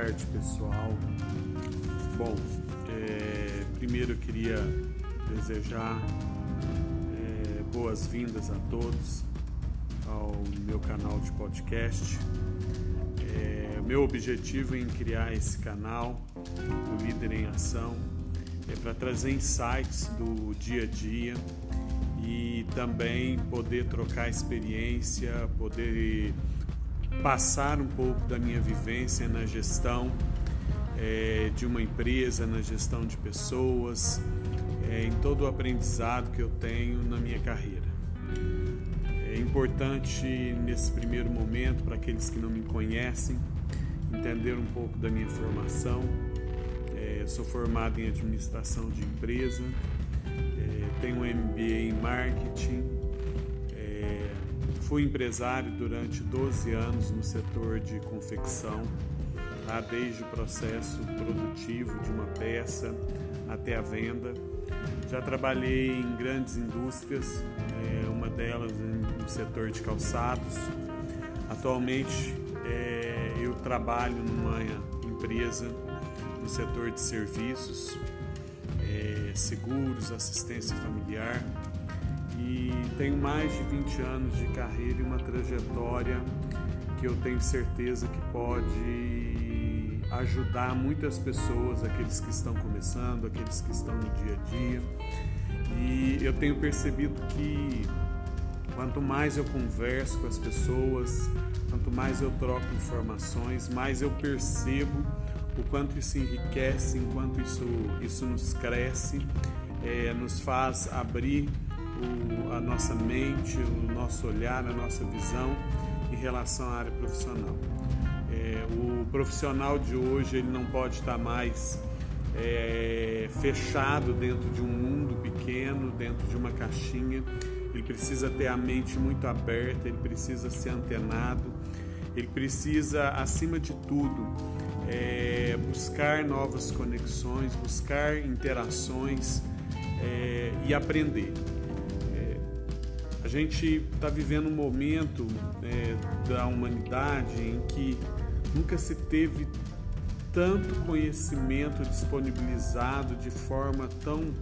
tarde, pessoal. Bom, é, primeiro eu queria desejar é, boas-vindas a todos ao meu canal de podcast. É, meu objetivo em criar esse canal, o Líder em Ação, é para trazer insights do dia a dia e também poder trocar experiência, poder passar um pouco da minha vivência na gestão é, de uma empresa, na gestão de pessoas, é, em todo o aprendizado que eu tenho na minha carreira. É importante nesse primeiro momento, para aqueles que não me conhecem, entender um pouco da minha formação. É, sou formado em administração de empresa, é, tenho um MBA em marketing Fui empresário durante 12 anos no setor de confecção, tá? desde o processo produtivo de uma peça até a venda. Já trabalhei em grandes indústrias, é, uma delas no setor de calçados. Atualmente é, eu trabalho numa empresa no setor de serviços, é, seguros, assistência familiar tenho mais de 20 anos de carreira e uma trajetória que eu tenho certeza que pode ajudar muitas pessoas, aqueles que estão começando, aqueles que estão no dia a dia. E eu tenho percebido que quanto mais eu converso com as pessoas, quanto mais eu troco informações, mais eu percebo o quanto isso enriquece, enquanto isso, isso nos cresce, é, nos faz abrir a nossa mente, o nosso olhar, a nossa visão em relação à área profissional. É, o profissional de hoje ele não pode estar mais é, fechado dentro de um mundo pequeno, dentro de uma caixinha. Ele precisa ter a mente muito aberta, ele precisa ser antenado, ele precisa, acima de tudo, é, buscar novas conexões, buscar interações é, e aprender gente está vivendo um momento é, da humanidade em que nunca se teve tanto conhecimento disponibilizado de forma tão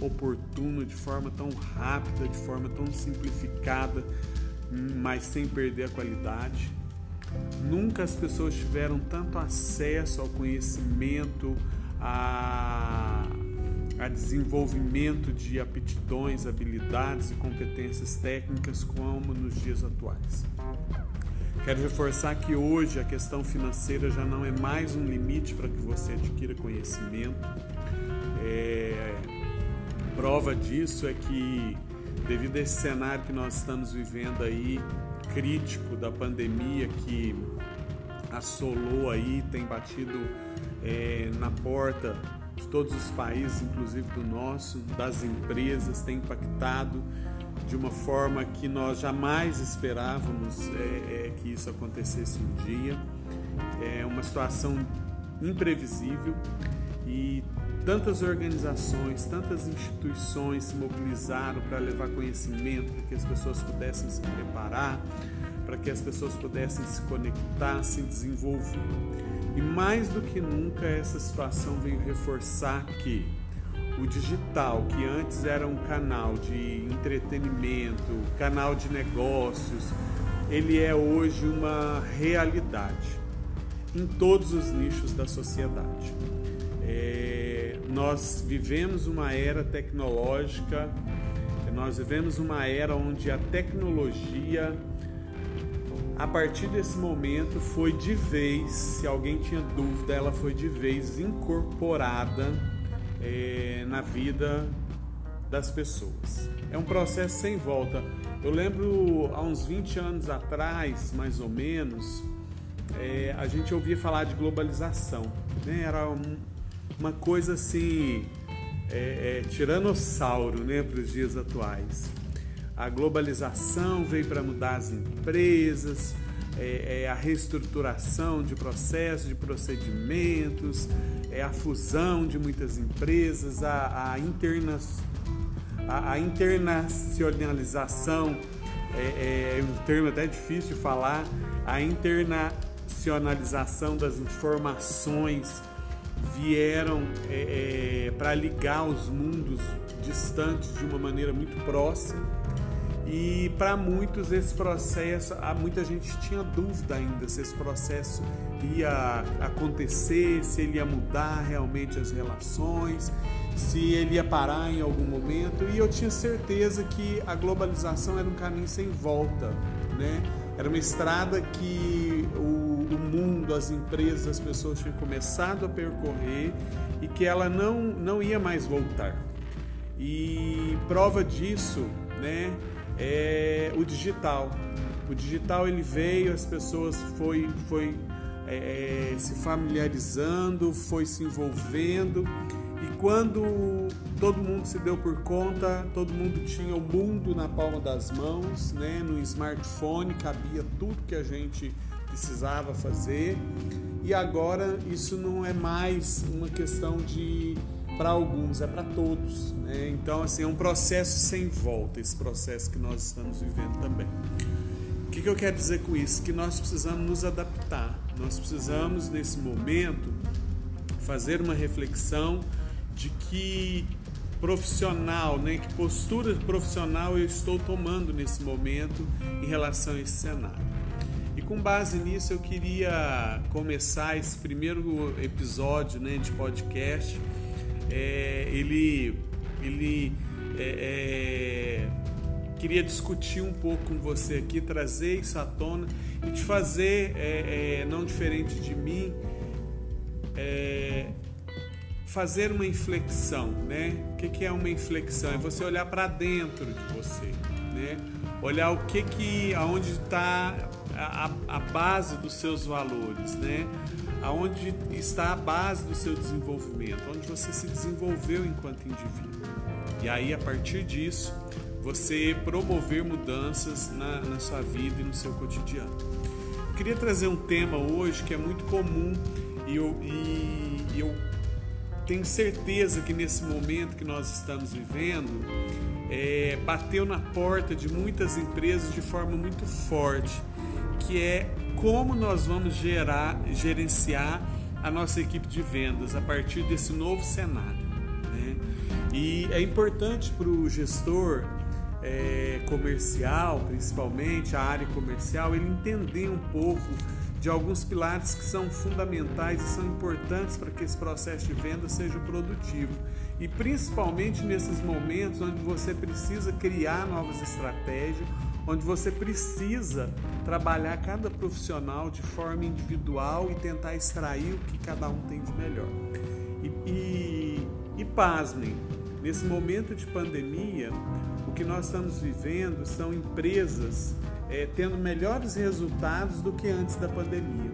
oportuna, de forma tão rápida, de forma tão simplificada, mas sem perder a qualidade. Nunca as pessoas tiveram tanto acesso ao conhecimento, a desenvolvimento de aptidões, habilidades e competências técnicas como nos dias atuais. Quero reforçar que hoje a questão financeira já não é mais um limite para que você adquira conhecimento. É, prova disso é que, devido a esse cenário que nós estamos vivendo aí, crítico da pandemia que assolou aí, tem batido é, na porta de todos os países, inclusive do nosso, das empresas, tem impactado de uma forma que nós jamais esperávamos é, é, que isso acontecesse um dia. É uma situação imprevisível e tantas organizações, tantas instituições se mobilizaram para levar conhecimento, para que as pessoas pudessem se preparar, para que as pessoas pudessem se conectar, se desenvolver. E mais do que nunca, essa situação veio reforçar que o digital, que antes era um canal de entretenimento, canal de negócios, ele é hoje uma realidade em todos os nichos da sociedade. É, nós vivemos uma era tecnológica, nós vivemos uma era onde a tecnologia a partir desse momento foi de vez, se alguém tinha dúvida, ela foi de vez incorporada é, na vida das pessoas. É um processo sem volta. Eu lembro há uns 20 anos atrás, mais ou menos, é, a gente ouvia falar de globalização. Né? Era um, uma coisa assim, é, é, tiranossauro né, para os dias atuais. A globalização veio para mudar as empresas, é, é, a reestruturação de processos, de procedimentos, é a fusão de muitas empresas, a, a, interna, a, a internacionalização, é, é, um termo até difícil de falar, a internacionalização das informações vieram é, é, para ligar os mundos distantes de uma maneira muito próxima. E para muitos esse processo, muita gente tinha dúvida ainda se esse processo ia acontecer, se ele ia mudar realmente as relações, se ele ia parar em algum momento. E eu tinha certeza que a globalização era um caminho sem volta, né? Era uma estrada que o, o mundo, as empresas, as pessoas tinham começado a percorrer e que ela não, não ia mais voltar. E prova disso, né, é o digital. O digital ele veio, as pessoas foi, foi é, se familiarizando, foi se envolvendo e quando todo mundo se deu por conta, todo mundo tinha o mundo na palma das mãos, né? no smartphone cabia tudo que a gente precisava fazer. E agora isso não é mais uma questão de para alguns, é para todos. Né? Então, assim, é um processo sem volta, esse processo que nós estamos vivendo também. O que, que eu quero dizer com isso? Que nós precisamos nos adaptar, nós precisamos, nesse momento, fazer uma reflexão de que profissional, né, que postura profissional eu estou tomando nesse momento em relação a esse cenário. E com base nisso eu queria começar esse primeiro episódio né, de podcast. É, ele ele é, é, queria discutir um pouco com você aqui, trazer isso à tona e te fazer, é, é, não diferente de mim, fazer uma inflexão, né? O que, é uma inflexão? É você olhar para dentro de você, né? Olhar o que que, aonde está a, a base dos seus valores, né? Aonde está a base do seu desenvolvimento, onde você se desenvolveu enquanto indivíduo. E aí, a partir disso, você promover mudanças na, na sua vida e no seu cotidiano. Eu queria trazer um tema hoje que é muito comum e eu, e eu tenho certeza que nesse momento que nós estamos vivendo, é, bateu na porta de muitas empresas de forma muito forte, que é como nós vamos gerar, gerenciar a nossa equipe de vendas a partir desse novo cenário. Né? E é importante para o gestor é, comercial, principalmente a área comercial, ele entender um pouco de alguns pilares que são fundamentais e são importantes para que esse processo de venda seja produtivo. E principalmente nesses momentos onde você precisa criar novas estratégias, onde você precisa trabalhar cada profissional de forma individual e tentar extrair o que cada um tem de melhor. E, e, e pasmem, nesse momento de pandemia, o que nós estamos vivendo são empresas é, tendo melhores resultados do que antes da pandemia,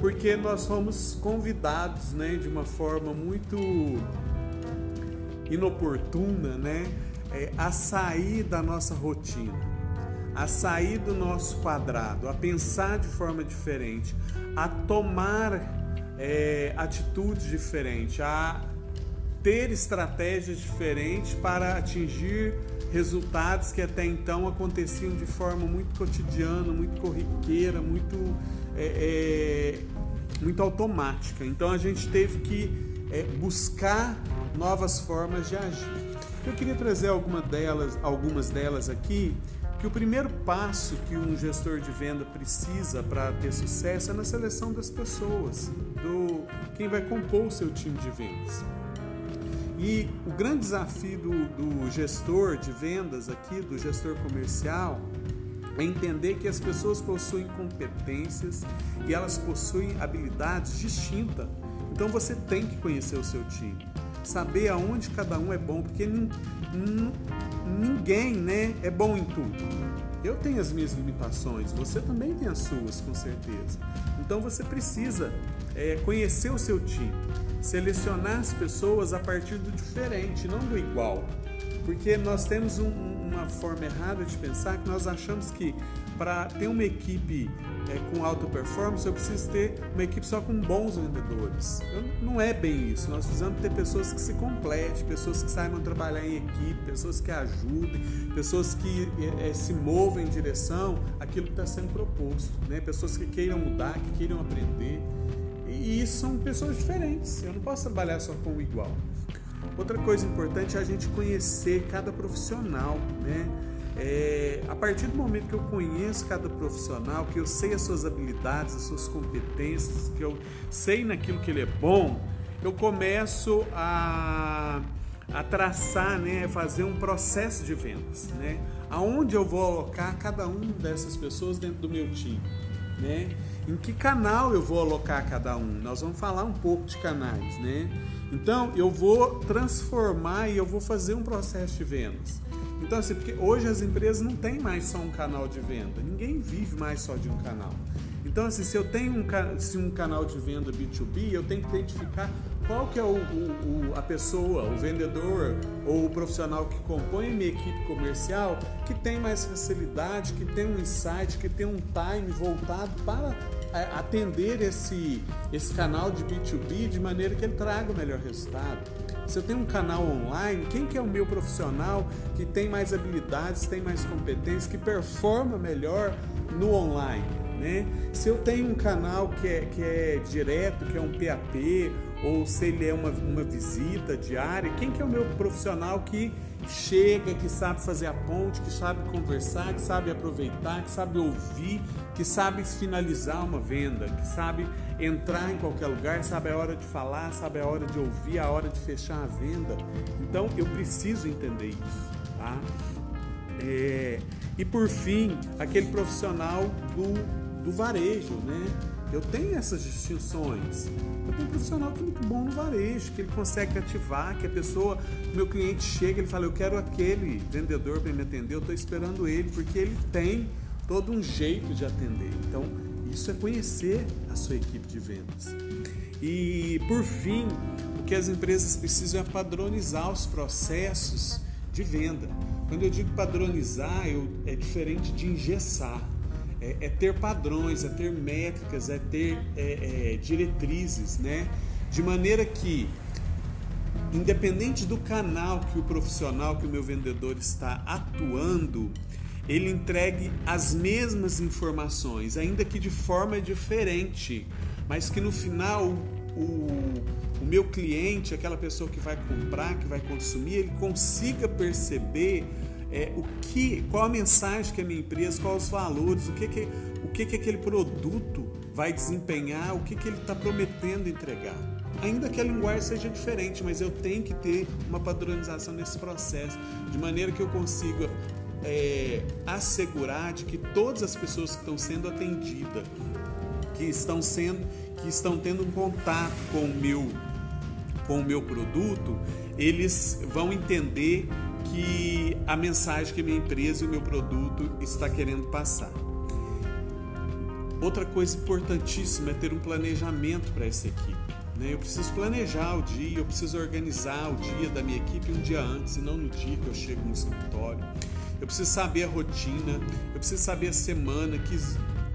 porque nós fomos convidados, né, de uma forma muito inoportuna, né, é, a sair da nossa rotina, a sair do nosso quadrado, a pensar de forma diferente, a tomar é, atitudes diferentes, a ter estratégias diferentes para atingir resultados que até então aconteciam de forma muito cotidiana, muito corriqueira, muito, é, é, muito automática. Então a gente teve que é, buscar novas formas de agir. Eu queria trazer alguma delas, algumas delas aqui, que o primeiro passo que um gestor de venda precisa para ter sucesso é na seleção das pessoas, do quem vai compor o seu time de vendas. E o grande desafio do, do gestor de vendas aqui, do gestor comercial, é entender que as pessoas possuem competências e elas possuem habilidades distintas. Então você tem que conhecer o seu time, saber aonde cada um é bom, porque ninguém né, é bom em tudo. Eu tenho as minhas limitações, você também tem as suas, com certeza. Então você precisa é, conhecer o seu time, selecionar as pessoas a partir do diferente, não do igual. Porque nós temos um, uma forma errada de pensar que nós achamos que para ter uma equipe é, com alta performance eu preciso ter uma equipe só com bons vendedores. não é bem isso. Nós precisamos ter pessoas que se completem, pessoas que saibam trabalhar em equipe, pessoas que ajudem, pessoas que é, é se movam em direção àquilo que está sendo proposto, né? pessoas que queiram mudar, que queiram aprender. E isso são pessoas diferentes. Eu não posso trabalhar só com o igual. Outra coisa importante é a gente conhecer cada profissional, né? É, a partir do momento que eu conheço cada profissional, que eu sei as suas habilidades, as suas competências, que eu sei naquilo que ele é bom, eu começo a, a traçar, né, fazer um processo de vendas, né? Aonde eu vou alocar cada uma dessas pessoas dentro do meu time, né? Em que canal eu vou alocar cada um? Nós vamos falar um pouco de canais, né? Então eu vou transformar e eu vou fazer um processo de vendas. Então, assim, porque hoje as empresas não têm mais só um canal de venda, ninguém vive mais só de um canal. Então, assim, se eu tenho um, se um canal de venda B2B, eu tenho que identificar qual que é o, o, a pessoa, o vendedor ou o profissional que compõe minha equipe comercial que tem mais facilidade, que tem um insight, que tem um time voltado para atender esse, esse canal de B2B de maneira que ele traga o melhor resultado. Se eu tenho um canal online, quem que é o meu profissional que tem mais habilidades, tem mais competências, que performa melhor no online? Né? Se eu tenho um canal que é, que é direto, que é um PAP, ou se ele é uma, uma visita diária, quem que é o meu profissional que chega, que sabe fazer a ponte, que sabe conversar, que sabe aproveitar, que sabe ouvir, que sabe finalizar uma venda, que sabe entrar em qualquer lugar, sabe a hora de falar, sabe a hora de ouvir, a hora de fechar a venda. Então eu preciso entender isso, tá? É, e por fim, aquele profissional do, do varejo, né? Eu tenho essas distinções. Eu tenho um profissional que é muito bom no varejo, que ele consegue ativar, que a pessoa, meu cliente chega, ele fala, eu quero aquele vendedor para me atender, eu estou esperando ele, porque ele tem todo um jeito de atender. Então, isso é conhecer a sua equipe de vendas. E, por fim, o que as empresas precisam é padronizar os processos de venda. Quando eu digo padronizar, eu, é diferente de engessar é, é ter padrões, é ter métricas, é ter é, é, diretrizes, né? De maneira que, independente do canal que o profissional, que o meu vendedor está atuando, ele entregue as mesmas informações, ainda que de forma diferente, mas que no final o, o meu cliente, aquela pessoa que vai comprar, que vai consumir, ele consiga perceber é, o que, qual a mensagem que a minha empresa, quais os valores, o que, que, o que, que aquele produto vai desempenhar, o que, que ele está prometendo entregar. Ainda que a linguagem seja diferente, mas eu tenho que ter uma padronização nesse processo, de maneira que eu consiga é, assegurar de que todas as pessoas que estão sendo atendidas, que estão sendo, que estão tendo um contato com o meu, com o meu produto, eles vão entender que a mensagem que minha empresa e o meu produto está querendo passar. Outra coisa importantíssima é ter um planejamento para essa equipe. Né? Eu preciso planejar o dia, eu preciso organizar o dia da minha equipe um dia antes e não no dia que eu chego no escritório. Eu preciso saber a rotina, eu preciso saber a semana, que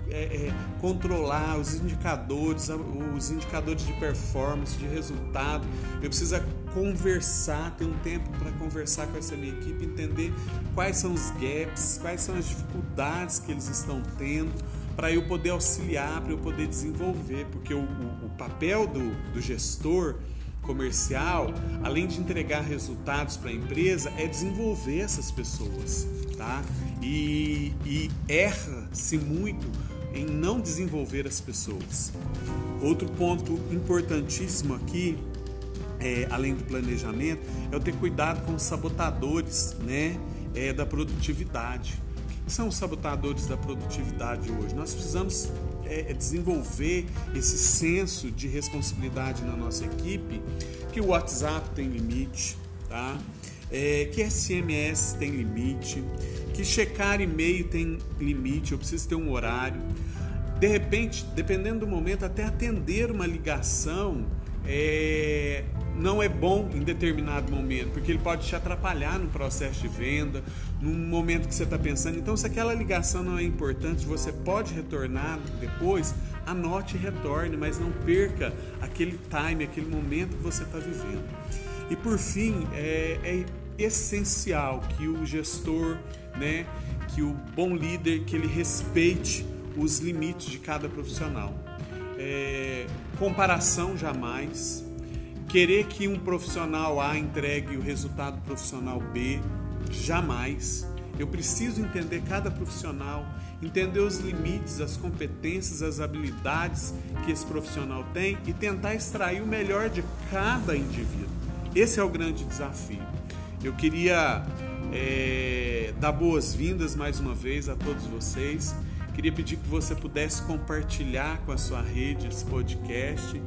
é, é, controlar os indicadores, os indicadores de performance, de resultado. Eu preciso conversar, ter um tempo para conversar com essa minha equipe, entender quais são os gaps, quais são as dificuldades que eles estão tendo, para eu poder auxiliar, para eu poder desenvolver, porque o, o, o papel do, do gestor comercial, além de entregar resultados para a empresa, é desenvolver essas pessoas, tá? E, e erra-se muito em não desenvolver as pessoas. Outro ponto importantíssimo aqui é, além do planejamento, é o ter cuidado com os sabotadores né, é, da produtividade. O que são os sabotadores da produtividade hoje? Nós precisamos é, é, desenvolver esse senso de responsabilidade na nossa equipe, que o WhatsApp tem limite, tá? É, que SMS tem limite, que checar e-mail tem limite, eu preciso ter um horário. De repente, dependendo do momento, até atender uma ligação é, não é bom em determinado momento, porque ele pode te atrapalhar no processo de venda, num momento que você está pensando. Então, se aquela ligação não é importante, você pode retornar depois, anote e retorne, mas não perca aquele time, aquele momento que você está vivendo. E por fim, é, é essencial que o gestor, né, que o bom líder, que ele respeite os limites de cada profissional. É, comparação jamais. Querer que um profissional A entregue o resultado profissional B, jamais. Eu preciso entender cada profissional, entender os limites, as competências, as habilidades que esse profissional tem e tentar extrair o melhor de cada indivíduo. Esse é o grande desafio. Eu queria é, dar boas-vindas mais uma vez a todos vocês. Queria pedir que você pudesse compartilhar com a sua rede esse podcast.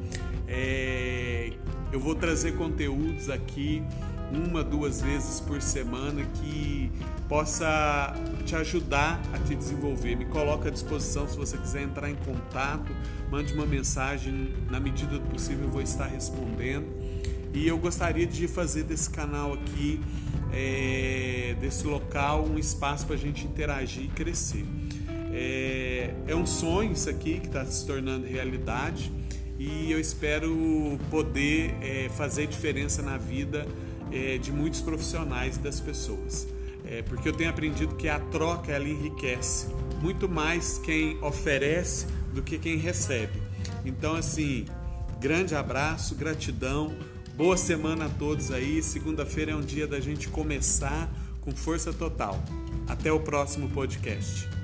É, eu vou trazer conteúdos aqui uma, duas vezes por semana que possa te ajudar a te desenvolver. Me coloca à disposição se você quiser entrar em contato, mande uma mensagem, na medida do possível eu vou estar respondendo. E eu gostaria de fazer desse canal aqui, é, desse local, um espaço para a gente interagir e crescer. É, é um sonho isso aqui que está se tornando realidade e eu espero poder é, fazer diferença na vida é, de muitos profissionais e das pessoas. É, porque eu tenho aprendido que a troca ela enriquece muito mais quem oferece do que quem recebe. Então, assim, grande abraço, gratidão, boa semana a todos aí. Segunda-feira é um dia da gente começar com força total. Até o próximo podcast.